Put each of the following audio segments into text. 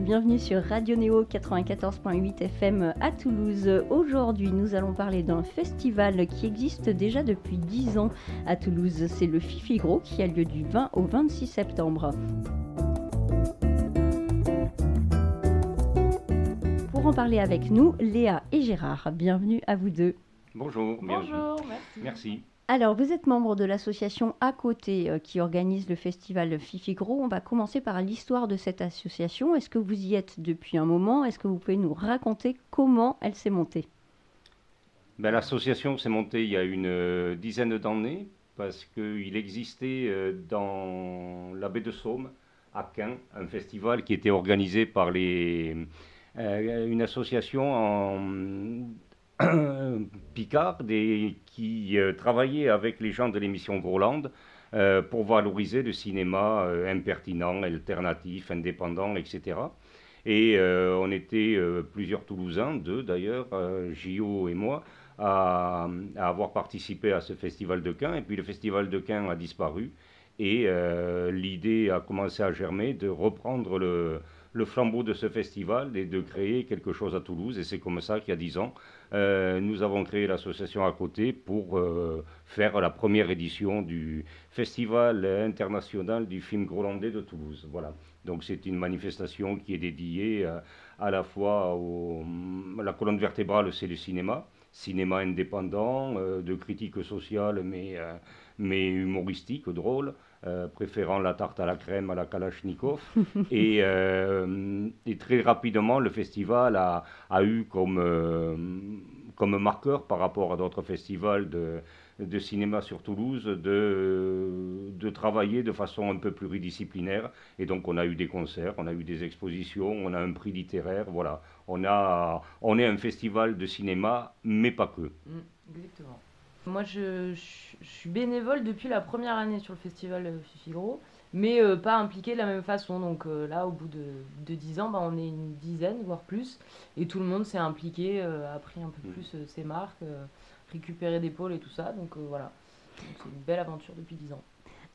Bienvenue sur Radio Néo 94.8 FM à Toulouse. Aujourd'hui, nous allons parler d'un festival qui existe déjà depuis 10 ans à Toulouse. C'est le Fifigro qui a lieu du 20 au 26 septembre. Pour en parler avec nous, Léa et Gérard. Bienvenue à vous deux. Bonjour, bienvenue. Bonjour, merci. Merci. Alors, vous êtes membre de l'association À Côté euh, qui organise le festival Fifigro. On va commencer par l'histoire de cette association. Est-ce que vous y êtes depuis un moment? Est-ce que vous pouvez nous raconter comment elle s'est montée? Ben, L'association s'est montée il y a une euh, dizaine d'années parce qu'il existait euh, dans la baie de Somme, à Caen, un festival qui était organisé par les, une association en Picard des- qui euh, travaillait avec les gens de l'émission Groland euh, pour valoriser le cinéma euh, impertinent, alternatif, indépendant, etc. Et on était plusieurs Toulousains, deux d'ailleurs, euh, Gio et moi, à, à avoir participé à ce festival de Caen. Et puis le festival de Caen a disparu. Et l'idée a commencé à germer de reprendre le, le flambeau de ce festival et de créer quelque chose à Toulouse. Et c'est comme ça qu'il y a dix ans, euh, nous avons créé l'association à côté pour euh, faire la première édition du Festival international du film grolandais de Toulouse. Voilà. Donc c'est une manifestation qui est dédiée euh, à la fois au, la colonne vertébrale, c'est le cinéma, cinéma indépendant, de critique sociale mais, mais humoristique, drôle, euh, préférant la tarte à la crème à la Kalachnikov. et, euh, et très rapidement, le festival a, a eu comme, euh, comme marqueur par rapport à d'autres festivals de, de cinéma sur Toulouse de, de travailler de façon un peu pluridisciplinaire. Et donc on a eu des concerts, on a eu des expositions, on a un prix littéraire, voilà. On, a, on est un festival de cinéma, mais pas que. Mm, exactement. Moi, je, je- je suis bénévole depuis la première année sur le festival euh, Fifigro, mais euh, pas impliqué de la même façon. Donc euh, là, au bout de, de 10 ans, bah, on est une dizaine, voire plus, et tout le monde s'est impliqué, euh, a pris un peu Mm. plus ses marques, récupéré des pôles et tout ça. Donc voilà, c'est une belle aventure depuis 10 ans.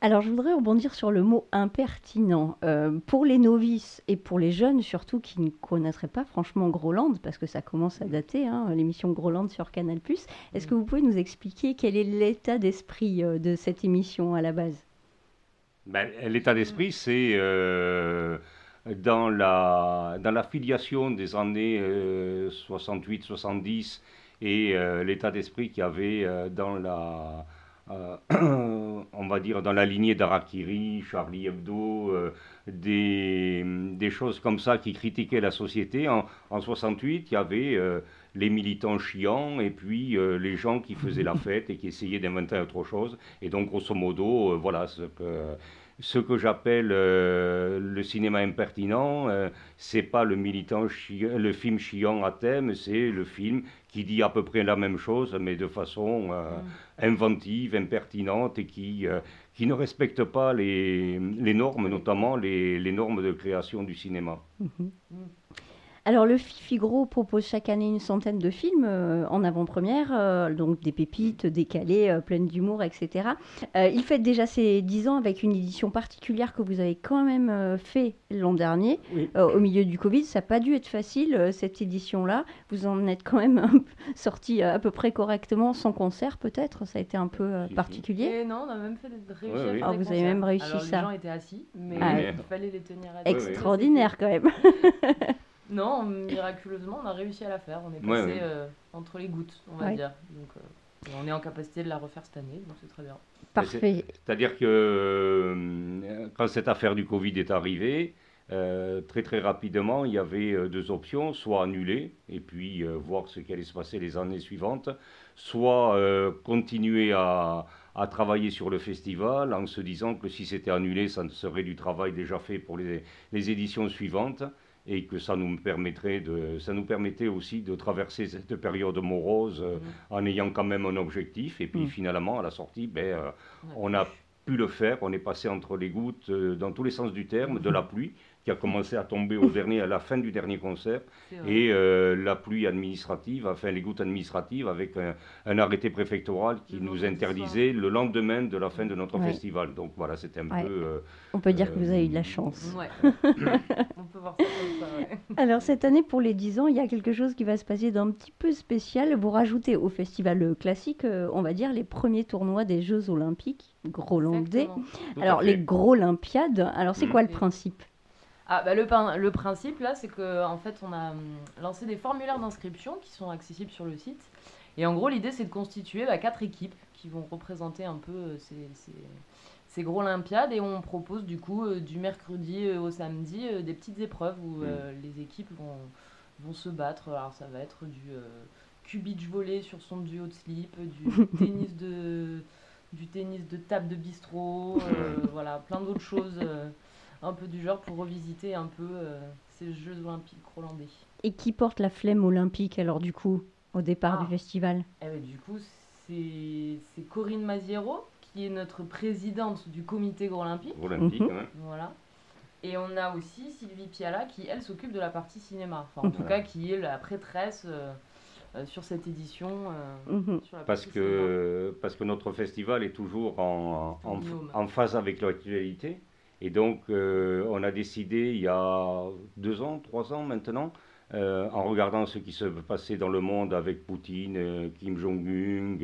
Alors, je voudrais rebondir sur le mot impertinent. Euh, pour les novices et pour les jeunes, surtout qui ne connaîtraient pas franchement Groland, parce que ça commence à dater, hein, l'émission Groland sur Canal+, est-ce que vous pouvez nous expliquer quel est l'état d'esprit euh, de cette émission à la base? Ben, L'état d'esprit, c'est euh, dans, la, dans la filiation des années 68-70 et l'état d'esprit qu'il y avait dans la, on va dire, dans la lignée d'Arakiri, Charlie Hebdo, euh, des, des choses comme ça qui critiquaient la société. En, en 68, il y avait euh, les militants chiants et puis euh, les gens qui faisaient la fête et qui essayaient d'inventer autre chose. Et donc, grosso modo, voilà ce que, ce que j'appelle euh, le cinéma impertinent. euh, c'est pas le militant chi- le film chiant à thème, c'est le film qui dit à peu près la même chose, mais de façon euh, inventive, impertinente et qui, euh, qui ne respecte pas les, les normes, notamment les, les normes de création du cinéma. Alors, le Fifigro propose chaque année une centaine de films euh, en avant-première, euh, donc des pépites décalées, euh, pleines d'humour, etc. Euh, il fête déjà ses 10 ans avec une édition particulière que vous avez quand même euh, fait l'an dernier, Oui. euh, au milieu du Covid. Ça n'a pas dû être facile, euh, cette édition-là. Vous en êtes quand même sorti à peu près correctement, sans concert peut-être? Ça a été un peu euh, particulier? Et non, on a même fait des, réussi Ouais, à oui. faire Ah, vous avez même réussi Alors, ça. Les gens étaient assis, mais Ah, il fallait les tenir à. Extraordinaire quand même. Non, miraculeusement, on a réussi à la faire. On est passé ouais. euh, entre les gouttes, on va Ouais. dire. Donc, euh, on est en capacité de la refaire cette année, donc c'est très bien. Parfait. C'est-à-dire que euh, quand cette affaire du Covid est arrivée, euh, très très rapidement, il y avait deux options, soit annuler et puis euh, voir ce qui allait se passer les années suivantes, soit euh, continuer à, à travailler sur le festival en se disant que si c'était annulé, ça serait du travail déjà fait pour les, les éditions suivantes. Et que ça nous permettrait de, ça nous permettait aussi de traverser cette période morose euh, Mhm. en ayant quand même un objectif. Et puis Mm. finalement, à la sortie, ben, euh, on a pu le faire. On est passé entre les gouttes, euh, dans tous les sens du terme, de la pluie qui a commencé à tomber au dernier, à la fin du dernier concert, et euh, la pluie administrative, enfin les gouttes administratives, avec un, un arrêté préfectoral qui Le nous interdisait le lendemain de la fin de notre Ouais. festival. Donc voilà, c'était un Ouais. peu. euh, On peut dire que vous avez eu de la Euh, chance. Ouais. On peut voir ça comme ça, ouais. Alors cette année, pour les 10 ans, il y a quelque chose qui va se passer d'un petit peu spécial. Vous rajoutez au festival classique, on va dire, les premiers tournois des Jeux olympiques grolandais. Alors les gros olympiades, alors c'est Mhm. quoi le principe? Ah, bah, le, prin- le principe là, c'est que en fait, on a hum, lancé des formulaires d'inscription qui sont accessibles sur le site. Et en gros, l'idée, c'est de constituer bah, quatre équipes qui vont représenter un peu euh, ces, ces- ces gros Olympiades. Et on propose du coup euh, du mercredi euh, au samedi des petites épreuves où euh, les équipes vont, vont se battre. Alors, ça va être du euh, cubitch volley sur son duo de slip, du tennis de du tennis de table de bistrot, euh, voilà, plein d'autres choses. Un peu du genre pour revisiter un peu euh, ces Jeux olympiques hollandais. Et qui porte la flemme olympique alors du coup au départ Ah. du festival? Et ben, du coup, c'est Corinne Maziero qui est notre présidente du comité olympique. olympique. Mhm. hein. Voilà. Et on a aussi Sylvie Piala qui, elle, s'occupe de la partie cinéma. Enfin, en tout Voilà. cas, qui est la prêtresse euh, euh, sur cette édition. euh, Mhm. sur la Parce cinéma. que, parce que notre festival est toujours en, en phase avec l'actualité. Et donc, euh, on a décidé il y a deux ans, trois ans maintenant, euh, en regardant ce qui se passait dans le monde avec Poutine, euh, Kim Jong-un,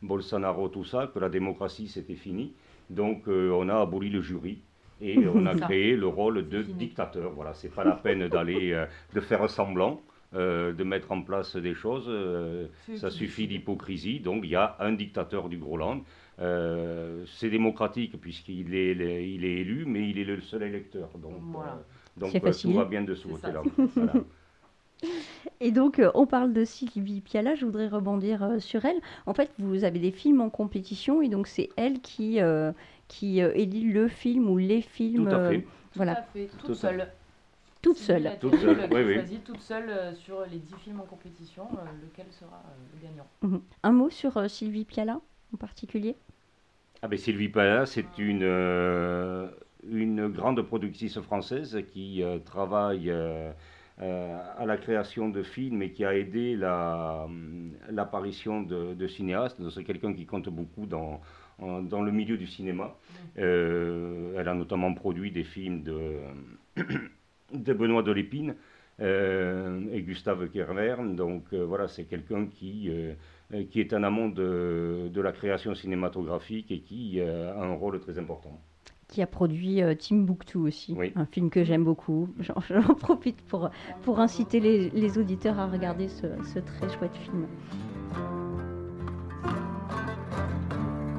Bolsonaro, tout ça, que la démocratie c'était fini. Donc, on a aboli le jury. Et on a créé le rôle de dictateur. Voilà, c'est pas la peine d'aller de faire semblant, euh, de mettre en place des choses. euh, ça suffit d'hypocrisie. Donc il y a un dictateur du Groenland. Euh, c'est démocratique puisqu'il est, il est élu, mais il est le seul électeur. Donc, Voilà. euh, donc euh, tout va bien de ce côté-là. Voilà. Et donc, on parle de Sylvie Piala, je voudrais rebondir sur elle. En fait, vous avez des films en compétition et donc c'est elle qui, euh, qui élit le film ou les films. Tout à euh, fait. Tout voilà, à fait, toute Tout seule. toute seule. Toute seule, elle qui oui, oui. choisit toute seule euh, sur les 10 films en compétition, euh, lequel sera le gagnant. Mhm. Un mot sur Sylvie Piala en particulier? Ah ben, Sylvie Pala, c'est une, euh, une grande productrice française qui euh, travaille euh, à la création de films et qui a aidé la, l'apparition de, de cinéastes. Donc, C'est quelqu'un qui compte beaucoup dans, en- dans le milieu du cinéma. Euh, elle a notamment produit des films de, de Benoît de Lépine et Gustave Kervern. Donc voilà, c'est quelqu'un qui, qui est en amont de, de la création cinématographique et qui euh, a un rôle très important. qui a produit euh, Timbuktu aussi, Oui. un film que j'aime beaucoup. J'en profite pour, pour inciter les, les auditeurs à regarder ce, ce très chouette film.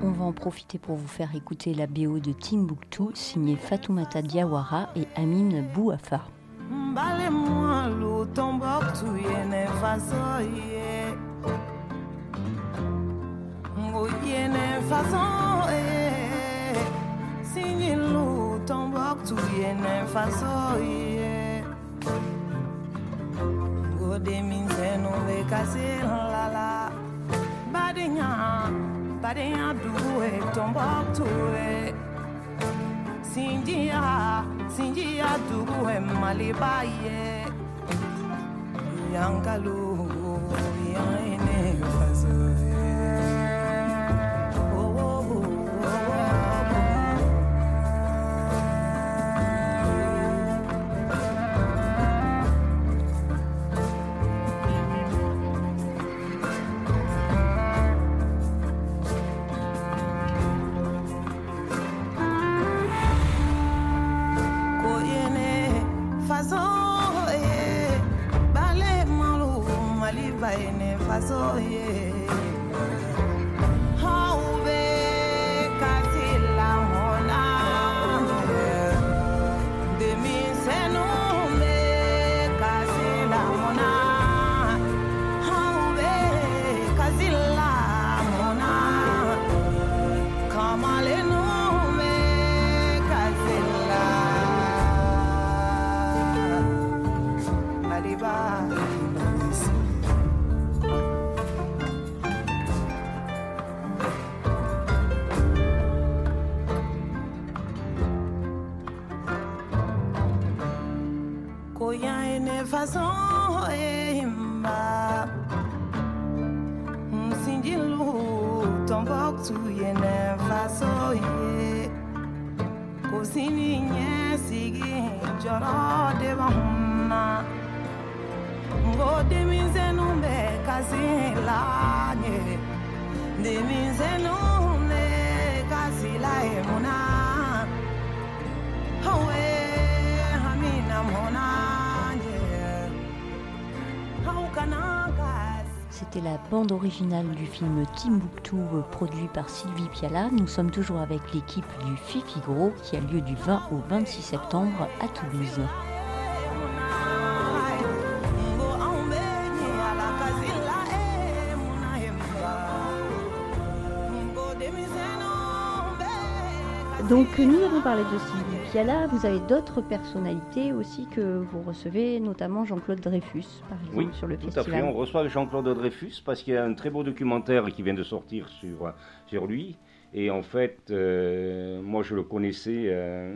On va en profiter pour vous faire écouter la BO de Timbuktu, signée Fatoumata Diawara et Amine Bouafa. yene façon eh signe lu tombok tu yene façon eh. Gode min zeno ve kasir la la. Badenya badenya duwe tombok tu eh sinjia sinjia duwe malibaye yankalu bande originale du film Timbuktu euh, produit par Sylvie Piala. Nous sommes toujours avec l'équipe du Fifi Gros qui a lieu du 20 au 26 septembre à Toulouse. Donc nous avons parlé de Sylvie Piala, vous avez d'autres personnalités aussi que vous recevez, notamment Jean-Claude Dreyfus par exemple Oui, sur le Tout à festival. fait, on reçoit Jean-Claude Dreyfus parce qu'il y a un très beau documentaire qui vient de sortir sur, sur lui. Et en fait, euh, moi je le connaissais euh,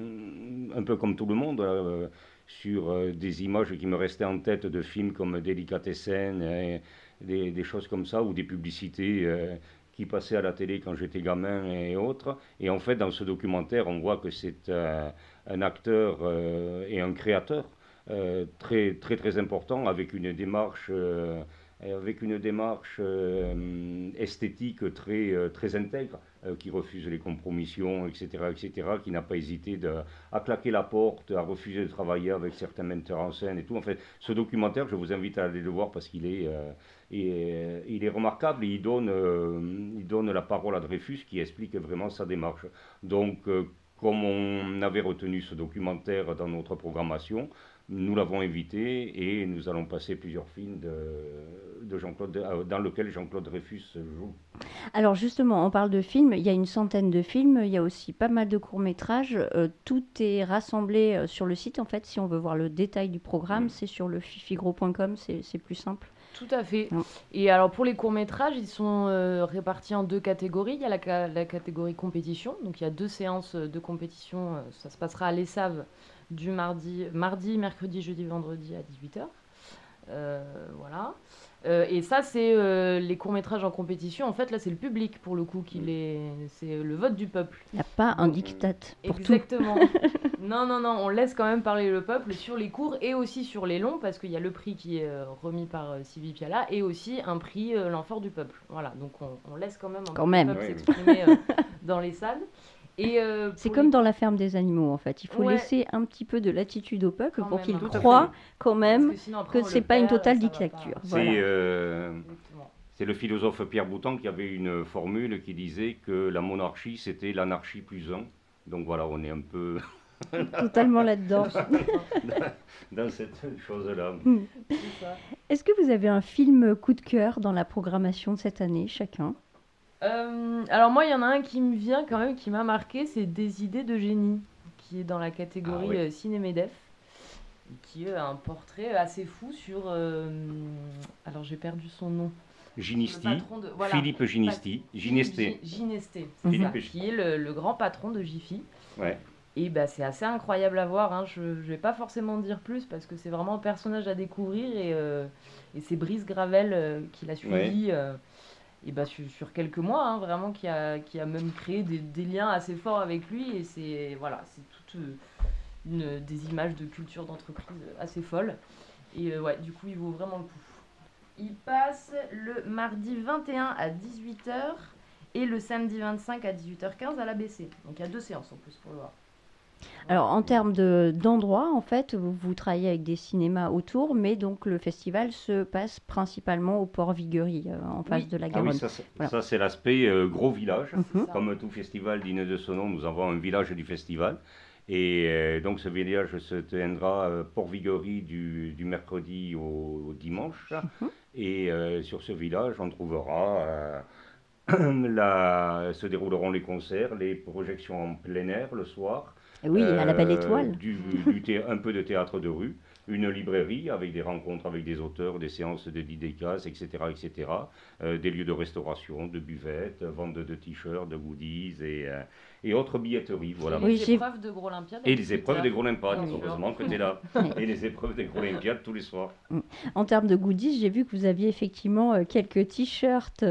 un peu comme tout le monde, euh, sur des images qui me restaient en tête de films comme Délicatessen, des, des choses comme ça, ou des publicités qui passaient à la télé quand j'étais gamin et autres. Et en fait, dans ce documentaire, on voit que c'est euh, un acteur euh, et un créateur euh, très, très, très important, avec une démarche, avec une démarche euh, esthétique très, euh, très intègre, euh, qui refuse les compromissions, etc., etc., qui n'a pas hésité à claquer la porte, à refuser de travailler avec certains metteurs en scène et tout. En fait, ce documentaire, je vous invite à aller le voir parce qu'il est, il est remarquable et il donne, il donne la parole à Dreyfus qui explique vraiment sa démarche. Donc, comme on avait retenu ce documentaire dans notre programmation, nous l'avons invité et nous allons passer plusieurs films de, de Jean-Claude, euh, dans lesquels Jean-Claude Dreyfus joue. Alors justement, on parle de films, il y a une centaine de films, il y a aussi pas mal de courts-métrages, euh, tout est rassemblé euh, sur le site en fait, si on veut voir le détail du programme, Mm. c'est sur le fifigro.com, c'est plus simple. Tout à fait. Et alors pour les courts-métrages, ils sont euh, répartis en deux catégories. Il y a la, la catégorie compétition, donc il y a deux séances de compétition. Ça se passera à l'ESSAV du mardi, mardi, mercredi, jeudi, vendredi à 18h. voilà. Euh, et ça, c'est euh, les courts-métrages en compétition. En fait, là, c'est le public pour le coup qui les. C'est le vote du peuple. Il n'y a pas un Donc, diktat pour tout. Exactement. non, non, non, on laisse quand même parler le peuple sur les courts et aussi sur les longs, parce qu'il y a le prix qui est euh, remis par euh, Sylvie Piala et aussi un prix euh, L'Enfort du Peuple. Voilà, donc on, on laisse quand même un Quand même. le peuple oui. s'exprimer euh, dans les salles. Euh, C'est comme les- dans la ferme des animaux en fait, il faut Ouais. laisser un petit peu de latitude au peuple Quand pour qu'il hein. Croit quand parce même que sinon, que c'est pas une totale dictature. C'est Voilà. euh, c'est le philosophe Pierre Boutan qui avait une formule qui disait que la monarchie, c'était l'anarchie plus un. Donc voilà, on est un peu Totalement là-dedans. dans cette chose-là. Ça. Est-ce que vous avez un film coup de cœur dans la programmation de cette année, chacun? Euh, alors moi, il y en a un qui me vient quand même, qui m'a marqué, c'est Des idées de génie, qui est dans la catégorie Ah oui. euh, Cinémédef, qui est un portrait assez fou sur... euh, alors j'ai perdu son nom. Ginisti, de- voilà. Philippe Ginisti, Ginesté. Gi- Ginesté, qui est le, le grand patron de Jiffy. Ouais. Et bah, c'est assez incroyable à voir. hein. Je ne vais pas forcément dire plus parce que c'est vraiment un personnage à découvrir. Et, euh, et c'est Brice Gravel qui l'a suivi et bah, sur, quelques mois, hein, vraiment, qui a, qui a même créé des, liens assez forts avec lui. Et c'est voilà, c'est toute euh, des images de culture d'entreprise assez folles. Et euh, ouais, du coup, il vaut vraiment le coup. Il passe le mardi 21 à 18h et le samedi 25 à 18h15 à l'ABC. Donc il y a deux séances en plus pour le voir. Alors en termes de- d'endroits, en fait, vous, vous travaillez avec des cinémas autour, mais donc le festival se passe principalement au Port Viguerie, euh, en face Oui. de la Ah Garonne. oui, ça, c'est- Voilà. ça, c'est l'aspect euh, gros village. Ça. Comme tout festival digne de son nom, nous avons un village du festival. Et euh, donc ce village se tiendra euh, Port Viguerie du, du mercredi au, au dimanche. Et euh, sur ce village, on trouvera, euh, la- se dérouleront les concerts, les projections en plein air le soir. Et oui, à la Belle Euh, Étoile. Du, un peu de théâtre de rue. une librairie avec des rencontres avec des auteurs, des séances de dédicaces, etc., etc., des lieux de restauration, de buvettes, vente de, t-shirts, de goodies et, euh, et autres billetteries. Voilà. Et les épreuves de Gros Olympiade. Et les épreuves des Gros Olympiades, heureusement que tu es là. et les épreuves des Gros Olympiades tous les soirs. Mm. En termes de goodies, j'ai vu que vous aviez effectivement euh, quelques t-shirts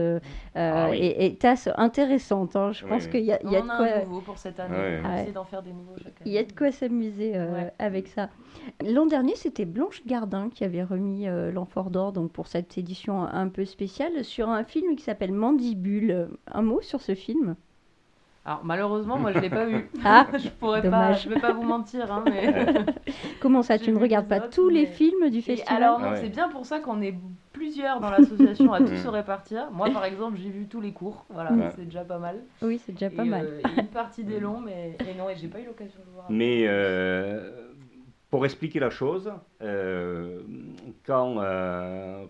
ah et, tasses intéressantes. Hein. Je pense qu'il y a, y a de quoi. Un nouveau pour cette année. On essaie d'en faire des nouveaux chaque année. Il y a de quoi s'amuser avec ça. L'an dernier, c'était Blanche Gardin qui avait remis euh, l'Enfort d'Or donc pour cette édition un peu spéciale sur un film qui s'appelle Mandibule. Un mot sur ce film? Alors malheureusement, moi je l'ai pas vu. Ah, je pourrais pas, je vais pas vous mentir. Hein, Comment ça, tu ne regardes pas tous les films du festival Alors non, c'est bien pour ça qu'on est plusieurs dans l'association à tous se répartir. Moi par exemple, j'ai vu tous les cours. Voilà, c'est déjà pas mal. Oui, c'est déjà pas mal. Euh, une partie des longs, mais et non, et j'ai pas eu l'occasion de voir. Mais euh, pour expliquer la chose, euh, quand, euh,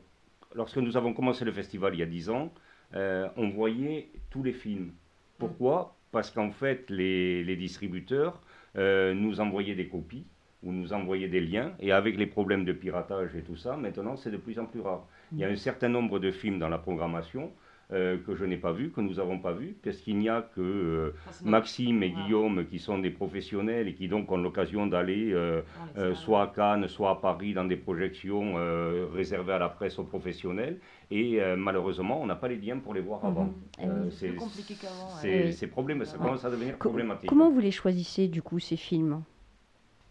lorsque nous avons commencé le festival il y a 10 ans, euh, on voyait tous les films. Pourquoi? Parce qu'en fait, les, distributeurs nous envoyaient des copies ou nous envoyaient des liens, et avec les problèmes de piratage et tout ça, maintenant c'est de plus en plus rare. Il y a un certain nombre de films dans la programmation euh, que je n'ai pas vu, que nous n'avons pas vu, parce qu'il n'y a que euh, ah, Maxime et Guillaume qui sont des professionnels et qui donc ont l'occasion d'aller euh, soit à Cannes, soit à Paris dans des projections réservées à la presse aux professionnels. Et malheureusement, on n'a pas les liens pour les voir avant. Mhm. c'est plus compliqué qu'avant. C'est problème, ça commence à devenir problématique. Comment vous les choisissez du coup ces films?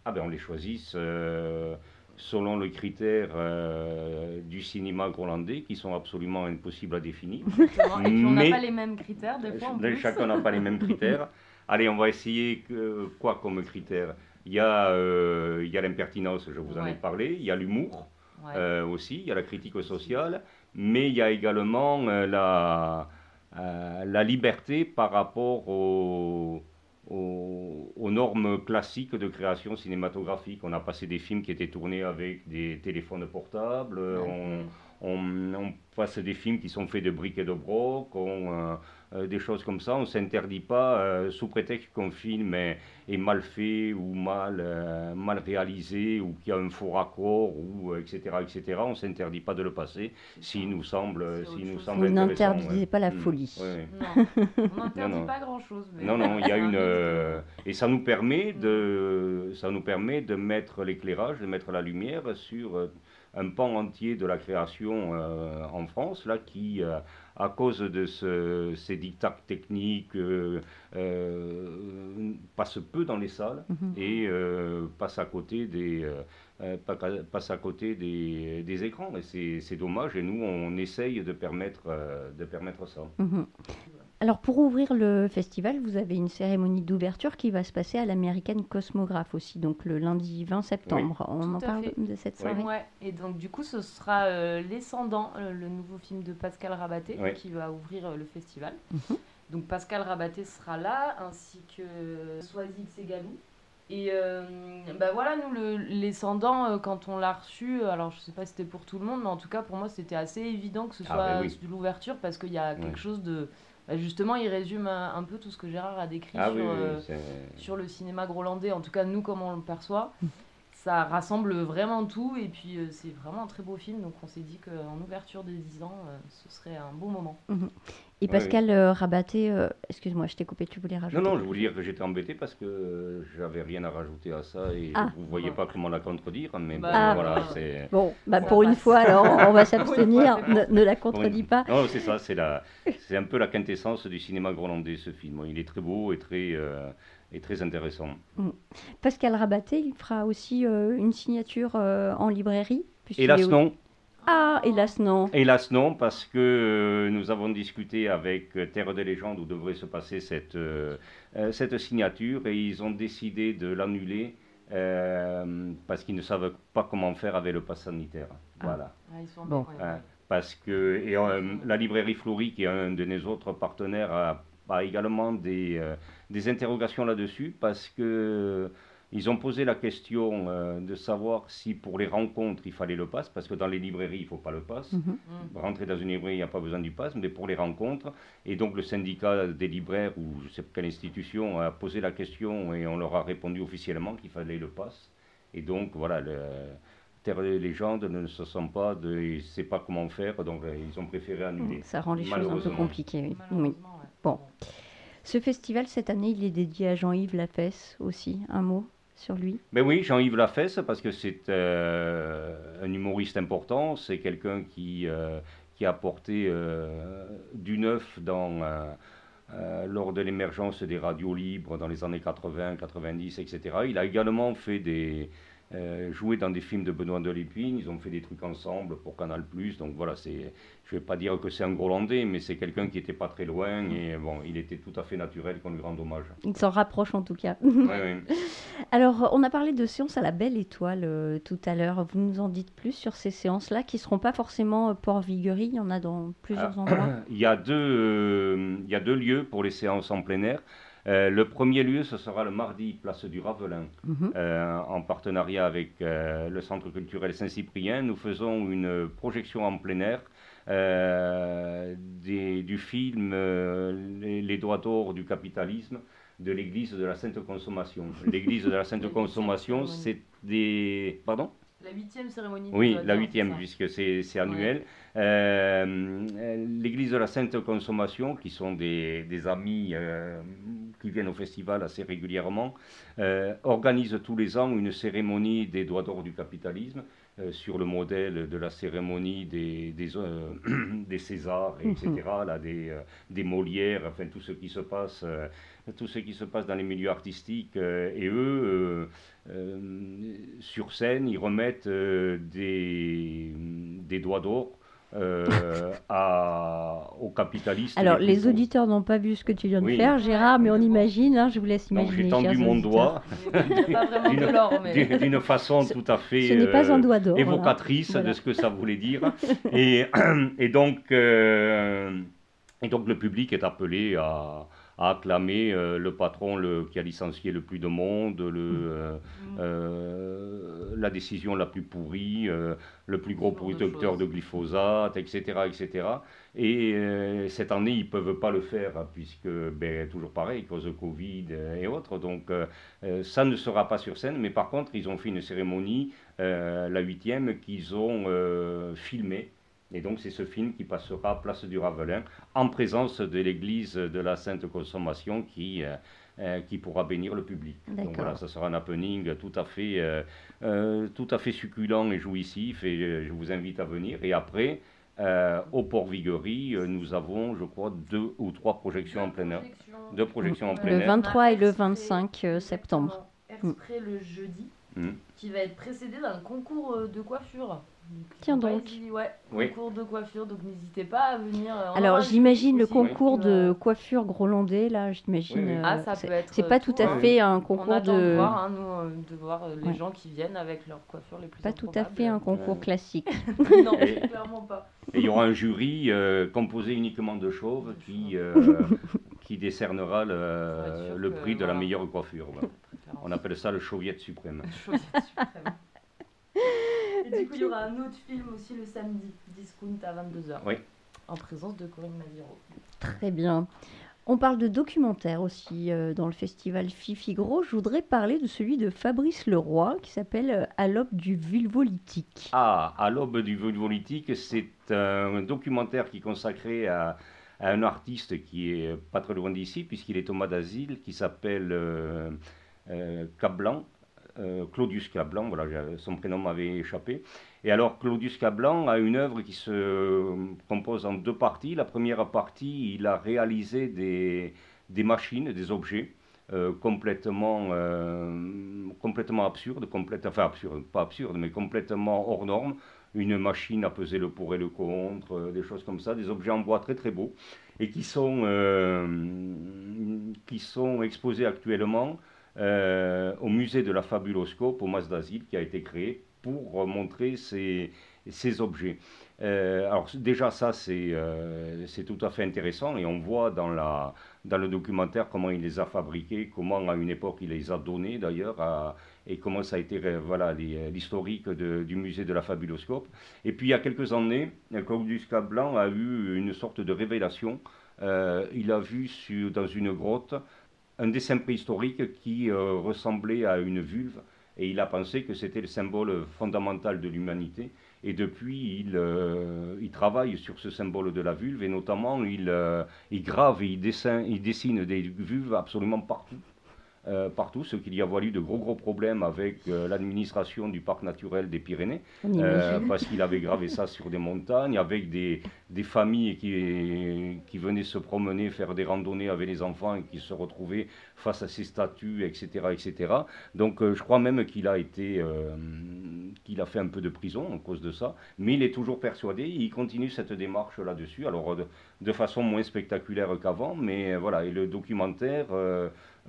Ah ben on les choisit selon le critère euh, du cinéma grolandais, qui sont absolument impossibles à définir. Et puis on n'a pas les mêmes critères, des fois. En Chacun n'a pas les mêmes critères. Allez, on va essayer que, quoi comme critère? Il y a, euh, il l'impertinence, je vous en ai parlé, il y a l'humour euh, aussi, il y a la critique sociale, mais il y a également la, la liberté par rapport au aux, normes classiques de création cinématographique. On a passé des films qui étaient tournés avec des téléphones portables, on, on, passe des films qui sont faits de briques et de broc, on, euh, des choses comme ça. On ne s'interdit pas, euh, sous prétexte qu'un film est, mal fait ou mal, mal réalisé ou qu'il y a un faux raccord, ou, etc., etc. On ne s'interdit pas de le passer s'il nous semble, s'il nous semble Vous n'interdisez pas la hmm. folie. Non, on n'interdit pas grand-chose. Non, non, il y a une... et ça nous, permet de, ça nous permet de mettre l'éclairage, de mettre la lumière sur un pan entier de la création euh, en France, là, qui, euh, à cause de ces dictats techniques, euh, passe peu dans les salles mhm. et passe à côté des, passe à côté des, des écrans. Et c'est dommage, et nous, on essaye de permettre, de permettre ça. Mhm. Alors pour ouvrir le festival, vous avez une cérémonie d'ouverture qui va se passer à l'American Cosmographe aussi, donc le lundi 20 septembre. On en parle de cette soirée. Oui. Et donc du coup, ce sera euh, L'Escendant, euh, le nouveau film de Pascal Rabaté, qui va ouvrir euh, le festival. Mhm. Donc Pascal Rabaté sera là, ainsi que Soisy Segalou. Et bah voilà, nous, le, l'Escendant, quand on l'a reçu, alors je sais pas si c'était pour tout le monde, mais en tout cas pour moi c'était assez évident que ce ah, soit de l'ouverture parce qu'il y a quelque chose de bah, justement, il résume un, peu tout ce que Gérard a décrit ah sur, euh, sur, le cinéma grolandais, en tout cas nous comme on le perçoit. Ça rassemble vraiment tout et puis euh, c'est vraiment un très beau film, donc on s'est dit qu'en ouverture des 10 ans, euh, ce serait un beau moment. Mhm. Et Pascal Rabaté, excuse-moi, je t'ai coupé, tu voulais rajouter Non, non, je voulais dire que j'étais embêté parce que j'avais rien à rajouter à ça et ah. vous ne voyez pas comment la contredire, mais bah, voilà, c'est... Bon, bah, pour une fois, alors on va s'abstenir, ne, la contredis pas. Non, c'est ça, c'est, la, c'est un peu la quintessence du cinéma grolandais, ce film. Il est très beau et très... Et très intéressant. Mm. Pascal Rabaté, il fera aussi euh, une signature euh, en librairie Hélas non. Ah, hélas non. Hélas non, parce que euh, nous avons discuté avec Terre des légendes où devrait se passer cette, cette signature et ils ont décidé de l'annuler parce qu'ils ne savent pas comment faire avec le pass sanitaire. Ah. Voilà. Ah, bon. parce que et, la librairie Fleury, qui est un de nos autres partenaires, a, a également des des interrogations là-dessus parce que euh, ils ont posé la question euh, de savoir si pour les rencontres il fallait le pass, parce que dans les librairies il ne faut pas le pass. Mhm. Mm. Rentrer dans une librairie il n'y a pas besoin du pass, mais pour les rencontres. Et donc le syndicat des libraires ou je ne sais quelle institution a posé la question et on leur a répondu officiellement qu'il fallait le pass. Et donc voilà, Terre des légendes ne se sent pas, de, ils ne savent pas comment faire, donc euh, ils ont préféré annuler. Ça rend les choses un peu compliquées. oui. Oui. Bon. Ce festival, cette année, il est dédié à Jean-Yves Lafesse aussi. Un mot? Sur oui, Jean-Yves Lafesse, parce que c'est euh, un humoriste important, c'est quelqu'un qui, euh, qui a apporté euh, du neuf dans, lors de l'émergence des radios libres dans les années 80, 90, etc. Il a également fait des, euh, joué dans des films de Benoît de Lépine, ils ont fait des trucs ensemble pour Canal+, donc voilà, c'est, je ne vais pas dire que c'est un Grolandais, mais c'est quelqu'un qui n'était pas très loin, et bon, il était tout à fait naturel qu'on lui rende hommage. Il s'en rapproche en tout cas. Ouais. Alors, on a parlé de séances à la Belle Étoile euh, tout à l'heure. Vous nous en dites plus sur ces séances-là qui ne seront pas forcément euh, Port-Viguerie. Il y en a dans plusieurs Ah. endroits. Il y, a deux, euh, il y a deux lieux pour les séances en plein air. Euh, le premier lieu, ce sera le mardi, place du Ravelin, Mhm. euh, en partenariat avec euh, le Centre culturel Saint-Cyprien. Nous faisons une projection en plein air euh, des- du film euh, les, les droits d'or du capitalisme de l'Église de la Sainte Consommation. L'Église de la Sainte Consommation, c'est des... Pardon? La huitième cérémonie. oui, la huitième, puisque c'est annuel. L'Église de la Sainte Consommation, qui sont des, des amis euh, qui viennent au festival assez régulièrement, euh, organise tous les ans une cérémonie des droits d'or du capitalisme euh, sur le modèle de la cérémonie des, des, euh, des Césars, etc., là, des, euh, des Molières, enfin tout ce qui se passe, euh, tout ce qui se passe dans les milieux artistiques. euh, et eux, euh, euh, sur scène, ils remettent euh, des, des doigts d'or euh, à, aux capitalistes. Alors, les auditeurs n'ont pas vu ce que tu viens de Oui. faire, Gérard, mais on imagine. hein, je vous laisse imaginer. j'ai tendu mon doigt d'une façon Ce- tout à fait pas euh, un doigt évocatrice Voilà. de ce que ça voulait dire. et, et, donc, euh, et donc le public est appelé à, à acclamer euh, le patron le, qui a licencié le plus de monde, le, euh, euh, la décision la plus pourrie, euh, le plus gros de producteur de glyphosate, etc. etc. Et cette année, ils ne peuvent pas le faire, hein, puisque, ben, toujours pareil, cause de Covid et autres. Donc, ça ne sera pas sur scène, mais par contre, ils ont fait une cérémonie, la huitième, qu'ils ont filmée. Et donc, c'est ce film qui passera à Place du Ravelin, en présence de l'église de la Sainte Consommation qui, euh, euh, qui pourra bénir le public. Donc voilà, ça sera un happening tout à fait, euh, euh, tout à fait succulent et jouissif, et euh, je vous invite à venir. Et après, euh, au Port Viguerie, euh, nous avons, je crois, deux ou trois projections en plein air. Deux projections en plein Le air. 23 et le Exprès- 25 euh, septembre. Exprès le jeudi, Mhm. qui va être précédé d'un concours de coiffure. Tiens donc. hésiter- Ouais, Oui. concours de coiffure, donc n'hésitez pas à venir. euh, on Alors, j'imagine le concours de coifure grolandais, là, j'imagine. Oui, oui. euh, Ah, ça c'est- peut être, C'est pas euh, tout tout, à hein. fait un On concours attend de de. voir, hein, nous, euh, de voir euh, les Ouais. gens qui viennent avec leur coiffure les plus Pas tout à fait un concours Ouais. classique. non, Et- clairement pas. Et il y aura un jury euh, composé uniquement de chauves qui, euh, qui décernera le, le que, prix de la meilleure coiffure. On appelle ça le chauviette suprême. Chose suprême. Du coup, il y aura un autre film aussi le samedi, Discount à 22h. Oui. En présence de Corinne Maviro. Très bien. On parle de documentaires aussi euh, dans le festival Fifigro. Je voudrais parler de celui de Fabrice Leroy qui s'appelle euh, À l'aube du vulvolytique. Ah, à l'aube du politique, c'est un documentaire qui est consacré à, à un artiste qui est pas très loin d'ici, puisqu'il est Thomas d'Asile, qui s'appelle euh, euh, Cablan, euh, Claudius Cablan, voilà, son prénom m'avait échappé. Et alors, Claudius Cablan a une œuvre qui se compose en deux parties. La première partie, il a réalisé des, machines, des objets. euh, complètement, euh, complètement absurdes, complète, enfin absurde, pas absurde, mais complètement hors normes, une machine à peser le pour et le contre, euh, des choses comme ça, des objets en bois très très beaux, et qui sont, qui sont exposés actuellement euh, au musée de la Fabuloscope, au Mas d'Asile, qui a été créé pour montrer ces, objets. Euh, alors déjà ça c'est euh, c'est tout à fait intéressant et on voit dans, le documentaire comment il les a fabriqués, comment à une époque il les a donnés d'ailleurs et comment ça a été voilà l'historique du musée de la Fabuloscope. Et puis il y a quelques années, Claudius Cablan a eu une sorte de révélation. Il a vu dans une grotte un dessin préhistorique qui euh, ressemblait à une vulve et il a pensé que c'était le symbole fondamental de l'humanité. Et depuis, il, euh, il, travaille sur ce symbole de la vulve et notamment il, euh, grave et il dessine, il dessine des vulves absolument partout. Euh, partout, ce qu'il y a valu de gros gros problèmes avec euh, l'administration du parc naturel des Pyrénées, euh, parce qu'il avait gravé ça sur des montagnes, avec des, des familles qui, qui venaient se promener, faire des randonnées avec les enfants et qui se retrouvaient face à ces statues, etc. etc. Donc je crois même qu'il a été, qu'il a fait un peu de prison en cause de ça, mais il est toujours persuadé, il continue cette démarche là-dessus, alors de, de, façon moins spectaculaire qu'avant, mais voilà, et le documentaire...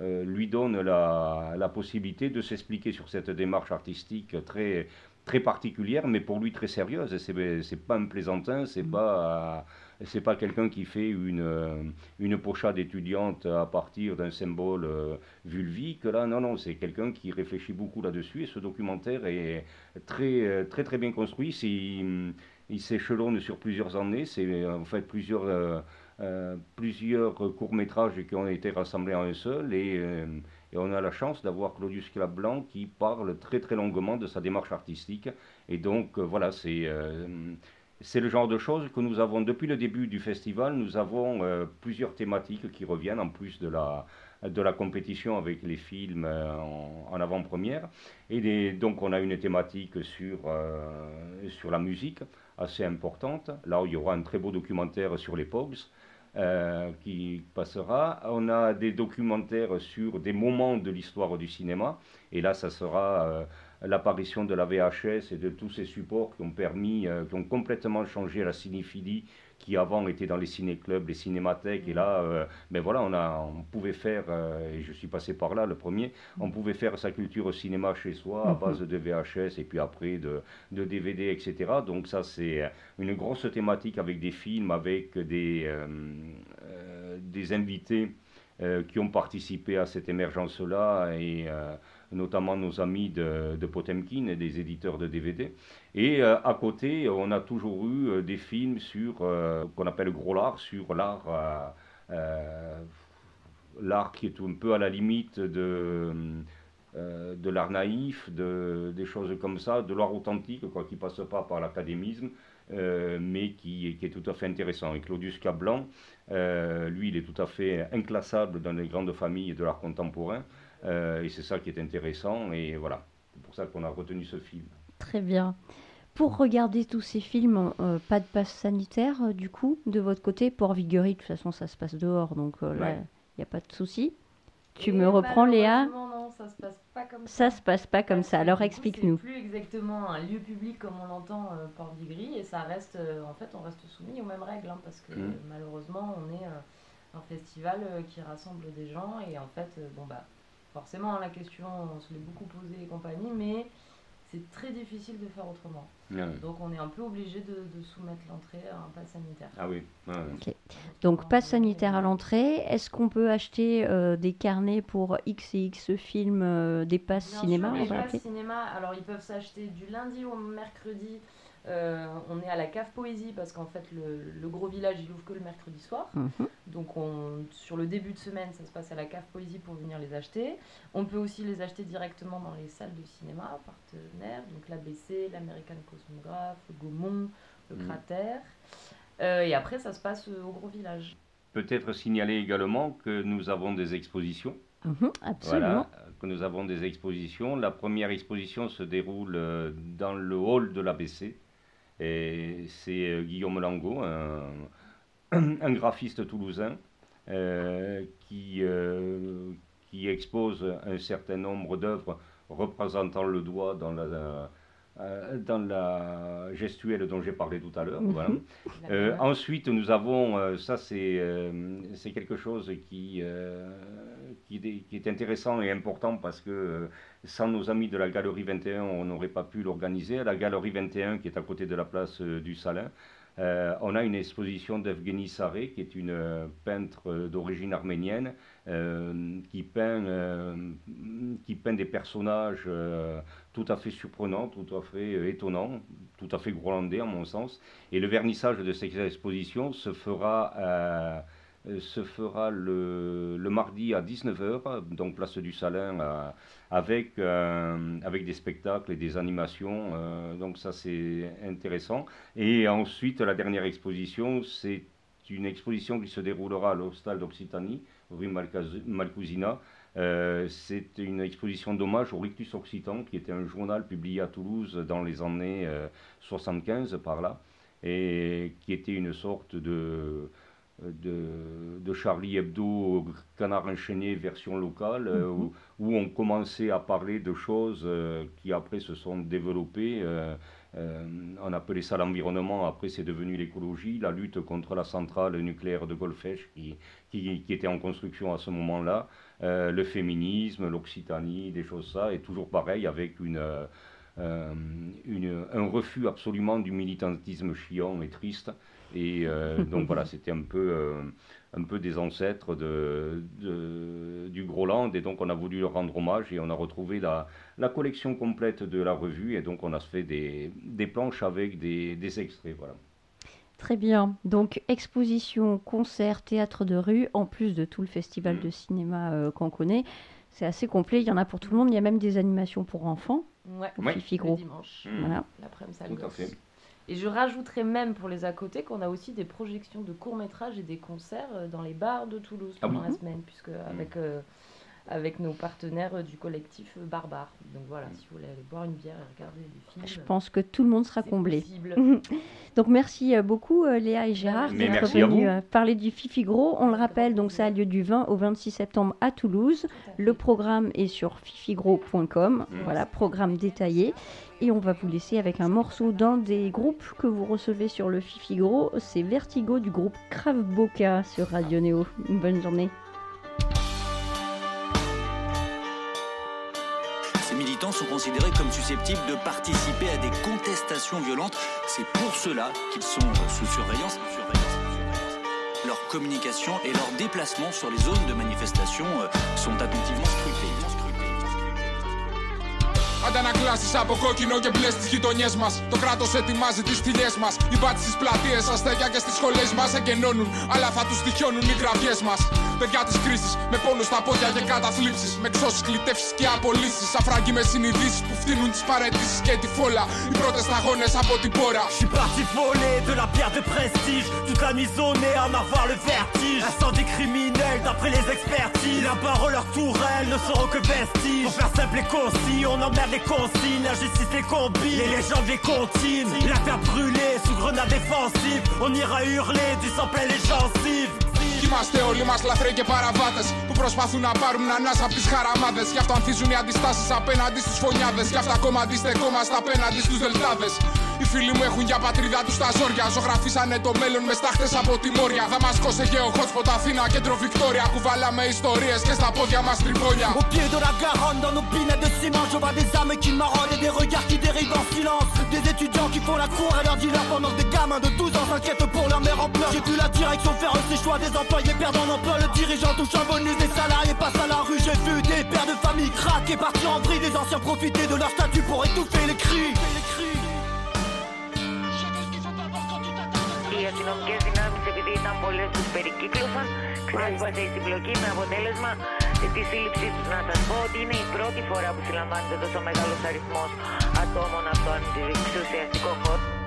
Euh, lui donne la, la possibilité de s'expliquer sur cette démarche artistique très, très particulière, mais pour lui très sérieuse. C'est, c'est pas un plaisantin, c'est mm. pas, c'est pas quelqu'un qui fait une, une pochade étudiante à partir d'un symbole euh, vulvique. Là, non, non, c'est quelqu'un qui réfléchit beaucoup là-dessus. Et ce documentaire est très, très, très bien construit. Il s'échelonne sur plusieurs années. C'est en fait plusieurs. Euh, plusieurs courts-métrages qui ont été rassemblés en un seul et, euh, on a la chance d'avoir Claudius Clablanc qui parle très très longuement de sa démarche artistique. Et donc euh, voilà c'est c'est le genre de choses que nous avons depuis le début du festival nous avons plusieurs thématiques qui reviennent en plus de la de la compétition avec les films en, avant-première. Et donc on a une thématique sur sur la musique assez importante. Là il y aura un très beau documentaire sur les Pogs euh, qui passera. On a des documentaires sur des moments de l'histoire du cinéma. Et là, ça sera euh, l'apparition de la VHS et de tous ces supports qui ont permis, euh, qui ont complètement changé la cinéphilie qui avant était dans les ciné-clubs, les cinémathèques, et là, euh, ben voilà, on, a, on pouvait faire, euh, et je suis passé par là le premier, on pouvait faire sa culture au cinéma chez soi à mhm. base de VHS et puis après de, de DVD, etc. Donc ça, c'est une grosse thématique avec des films, avec des, euh, des invités qui ont participé à cette émergence-là et notamment nos amis de, Potemkin et des éditeurs de DVD. Et euh, à côté, on a toujours eu euh, des films sur, euh, qu'on appelle gros l'art, sur l'art, l'art qui est un peu à la limite de, de l'art naïf, de, des choses comme ça, de l'art authentique, quoi, qui passe pas par l'académisme. mais qui, qui, est tout à fait intéressant. Et Claudius Cablan, lui, il est tout à fait inclassable dans les grandes familles de l'art contemporain. Euh, et c'est ça qui est intéressant. Et voilà, c'est pour ça qu'on a retenu ce film. Très bien. Pour regarder tous ces films, euh, pas de passe sanitaire euh, du coup de votre côté Pour Viguerie, de toute façon, ça se passe dehors, donc là, il n'y a pas de souci. Tu me reprends, Léa Non, ça se passe pas comme ça. Ça se passe pas comme ça. Alors explique-nous. C'est plus exactement un lieu public comme on l'entend Port Vigry et ça reste, en fait, on reste soumis aux mêmes règles hein, parce que mmh. malheureusement, on est un festival qui rassemble des gens et en fait, bon bah forcément, la question, on se l'est beaucoup posée et compagnie, mais c'est très difficile de faire autrement. Ah Donc on est un peu obligé de, soumettre l'entrée à un pass sanitaire. Ah oui. Donc pass sanitaire à l'entrée. Est-ce qu'on peut acheter euh, des carnets pour X et X films, euh, des passes cinéma Les passes cinéma, alors ils peuvent s'acheter du lundi au mercredi euh, on est à la cave poésie parce qu'en fait le, gros village il ouvre que le mercredi soir. Mhm. Donc on, sur le début de semaine ça se passe à la cave poésie pour venir les acheter. On peut aussi les acheter directement dans les salles de cinéma partenaires, donc l'ABC, l'American Cosmograph, le Gaumont, le mhm. Cratère. Euh, et après ça se passe au gros village. Peut-être signaler également que nous avons des expositions. Mhm, absolument. que nous avons des expositions. La première exposition se déroule euh, dans le hall de l'ABC et c'est euh, Guillaume Langot, un, graphiste toulousain, euh, qui, euh, qui expose un certain nombre d'œuvres représentant le doigt dans la, dans la gestuelle dont j'ai parlé tout à l'heure. Mhm. ensuite, nous avons, ça c'est c'est quelque chose qui, qui, qui, est intéressant et important parce que sans nos amis de la Galerie 21, on n'aurait pas pu l'organiser. La Galerie 21, qui est à côté de la place euh, du Salin, euh, on a une exposition d'Evgeny Saré, qui est une euh, peintre d'origine arménienne, qui, peint, qui peint des personnages tout à fait surprenants, tout à fait étonnants, tout à fait grolandais à mon sens. Et le vernissage de cette exposition se fera se fera le, mardi à 19h, donc place du Salin, avec, avec des spectacles et des animations. donc ça c'est intéressant. Et ensuite, la dernière exposition, c'est une exposition qui se déroulera à l'Hostal d'Occitanie, rue Malcousina. Euh, c'est une exposition d'hommage au Rictus Occitan, qui était un journal publié à Toulouse dans les années 75 euh, par là, et qui était une sorte de, de, Charlie Hebdo, Canard enchaîné version locale, euh, mhm. où, on commençait à parler de choses qui après se sont développées. on appelait ça l'environnement, après c'est devenu l'écologie, la lutte contre la centrale nucléaire de Golfech qui, qui, qui était en construction à ce moment-là. Euh, le féminisme, l'Occitanie, des choses ça, et toujours pareil avec une, euh, une, un refus absolument du militantisme chiant et triste. Et euh, donc voilà, c'était un peu, un peu des ancêtres de, du Groland, et donc on a voulu leur rendre hommage et on a retrouvé la, la collection complète de la revue, et donc on a fait des, des planches avec des, des extraits. Voilà. Très bien. Donc, exposition, concert, théâtre de rue, en plus de tout le festival de cinéma euh, qu'on connaît. C'est assez complet. Il y en a pour tout le monde. Il y a même des animations pour enfants. Ouais, le dimanche. Mmh. Voilà. L'après-midi, Et je rajouterais même pour les à côté qu'on a aussi des projections de courts-métrages et des concerts euh, dans les bars de Toulouse ah pendant la semaine, puisque mmh. avec. Euh, avec nos partenaires du collectif Barbare. Donc voilà, si vous voulez aller boire une bière et regarder des films. Je pense que tout le monde sera comblé. donc merci euh, beaucoup euh, Léa et Gérard d'être venus euh, parler du Fifi Gros. On le rappelle, donc ça a lieu du 20 au 26 septembre à Toulouse. Le programme est sur fifigros.com. Voilà, programme détaillé. Et on va vous laisser avec un morceau d'un des groupes que vous recevez sur le Fifi Gros. C'est Vertigo du groupe Crave Boca sur Radio Néo. Une bonne journée. Sont considérés comme susceptibles de participer à des contestations violentes. C'est pour cela qu'ils sont sous surveillance. Leur communication et leurs déplacements sur les zones de manifestation euh, sont attentivement scrutés. Αντανακλάσεις από κόκκινο και μπλε στις γειτονιές μας. Το κράτος ετοιμάζει τις θηλιέ μας. Οι μπάτες στις πλατείες, αστέγια και στις σχολές μας εγκαινώνουν. Αλλά θα τους τυχιώνουν οι γραβιέ μας. Παιδιά της κρίσης, με πόνο στα πόδια και καταθλίψεις. Με ξώσεις, κλητεύσεις και απολύσεις. Αφράγκοι με συνειδήσεις που φτύνουν τις παρετήσεις και τη φόλα. Οι πρώτες σταγόνες από την πόρα. suis parti voler de la pierre de prestige. Toute la nuit zonnée à en avoir le vertige. Incendie criminel d'après les expertises. La parole, leur tourelle ne seront que vestiges. Pour faire simple et concis, on emmerde les consignes. La justice les combine, les légendes les continuent. La terre brûlée sous grenade défensive. On ira hurler du sang plein les gencives. Είμαστε όλοι μα λαθρέοι και παραβάτε που προσπαθούν να πάρουν ανάσα από τι χαραμάδε. Γι' αυτό ανθίζουν οι αντιστάσει απέναντι στου φωνιάδε. Γι' αυτό ακόμα αντιστεκόμαστε απέναντι στου δελτάδε. Οι φίλοι μου έχουν για πατρίδα του τα ζόρια. Ζωγραφίσανε το μέλλον με στάχτε από τη Μόρια. Δαμασκό σε γεω hotspot Αθήνα, κέντρο Βικτόρια. Κουβάλαμε ιστορίε και στα πόδια μα τρυπόλια. Au pied de la Garonne, dans nos binettes de ciment, je vois des âmes qui marronnent et des regards qui dérivent en silence. Des étudiants qui font la cour à leur dealer pendant que des gamins de 12 ans s'inquiètent pour leur mère en pleurs. J'ai vu la direction faire ses choix, des employés perdant emploi. Le dirigeant touche un bonus, des salariés passent à la rue. J'ai vu des pères de famille craquer, partir en vrille, des anciens profiter de leur statut pour étouffer les cris. Οι αστυνομικές δυνάμεις, επειδή ήταν πολλές που περικύκλωσαν, ξέσπασε η συμπλοκή με αποτέλεσμα τη σύλληψή τους. Να σας πω ότι είναι η πρώτη φορά που συλλαμβάνεται τόσο μεγάλος αριθμός ατόμων από τον εξουσιαστικό χώρο.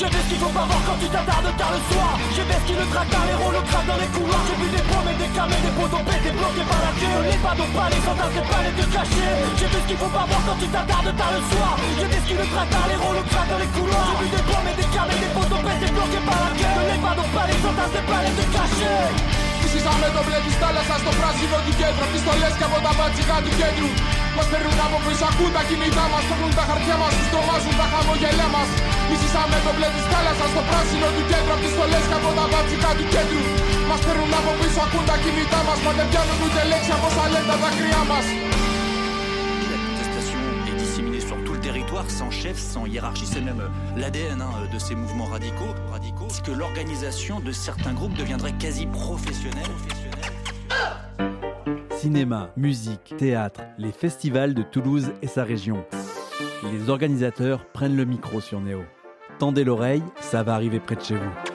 Je vais ce qu'il faut pas voir quand tu t'attardes tard le soir Je vais ce qui le traque les rôles au crack dans les couloirs J'ai vu des promesses, des camés, des poteaux pétés, bloqués par la queue Les pas pas les fantasmes, pas les deux cachés J'ai vu ce qu'il faut pas voir quand tu t'attardes tard le soir Je vais ce qui le traque les rôles au crack dans les couloirs J'ai vu des promesses, des camés, des poteaux pétés, bloqués par la queue Les pas pas les fantasmes, pas les deux cachés Φυσήσαμε το μπλε της θάλασσας στο πράσινο του κέντρου Πιστολές και από τα μπατσικά του κέντρου Μας παίρνουν από πίσω, ακούν τα κινητά μας Παίρνουν τα χαρτιά μας, τους τρομάζουν τα χαμογελιά μας Μισήσαμε το μπλε της θάλασσας στο πράσινο του κέντρου Πιστολές και από τα μπατσικά του κέντρου Μας παίρνουν από πίσω, ακούν τα κινητά μας Μα δεν πιάνουν ούτε λέξη από όσα λένε τα δάκρυά μας sans chef, sans hiérarchie. C'est même l'ADN hein, de ces mouvements radicaux. radicaux que l'organisation de certains groupes deviendrait quasi professionnelle. Cinéma, musique, théâtre, les festivals de Toulouse et sa région. Les organisateurs prennent le micro sur Néo. Tendez l'oreille, ça va arriver près de chez vous.